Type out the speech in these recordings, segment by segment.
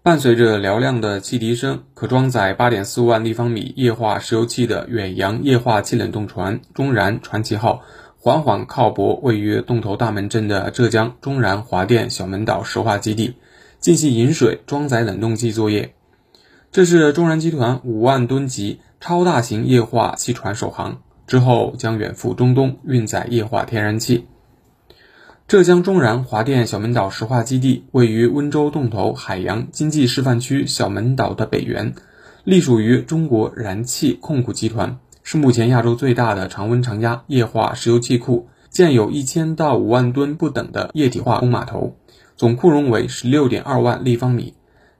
伴随着嘹亮的汽笛声，可装载8.45万立方米液化石油气的远洋液化气冷冻船“中燃传奇号”缓缓靠泊位于洞头大门镇的浙江中燃华电小门岛石化基地，进行引水、装载冷冻剂作业。这是中燃集团五万吨级超大型液化气船首航，之后将远赴中东运载液化天然气。浙江中燃华电小门岛石化基地位于温州洞头海洋经济示范区小门岛的北缘，隶属于中国燃气控股集团，是目前亚洲最大的常温常压液化石油气库，建有一千到五万吨不等的液体化工码头，总库容为十六点二万立方米。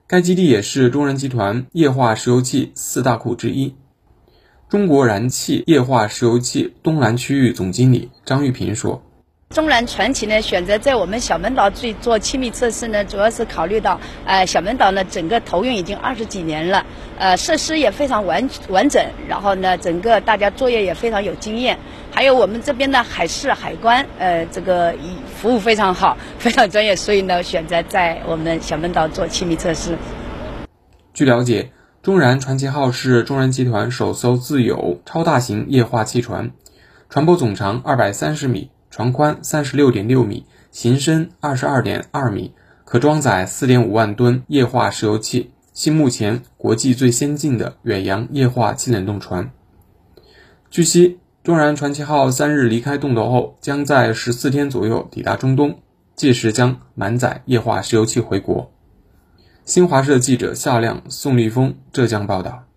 该基地也是中燃集团液化石油气四大库之一。中国燃气液化石油气东南区域总经理张玉平说。中燃传奇呢，选择在我们小门岛做做气密测试呢，主要是考虑到，呃，小门岛呢整个投运已经二十几年了，呃，设施也非常完完整，然后呢，整个大家作业也非常有经验，还有我们这边的海事海关，呃，这个服务非常好，非常专业，所以呢，选择在我们小门岛做气密测试。据了解，中燃传奇号是中燃集团首艘自有超大型液化气船，船舶总长二百三十米。船宽三十六点六米，行深二十二点二米，可装载四点五万吨液化石油气，系目前国际最先进的远洋液化气冷冻船。据悉，中燃传奇号三日离开洞头后，将在十四天左右抵达中东，届时将满载液化石油气回国。新华社记者夏亮、宋立峰浙江报道。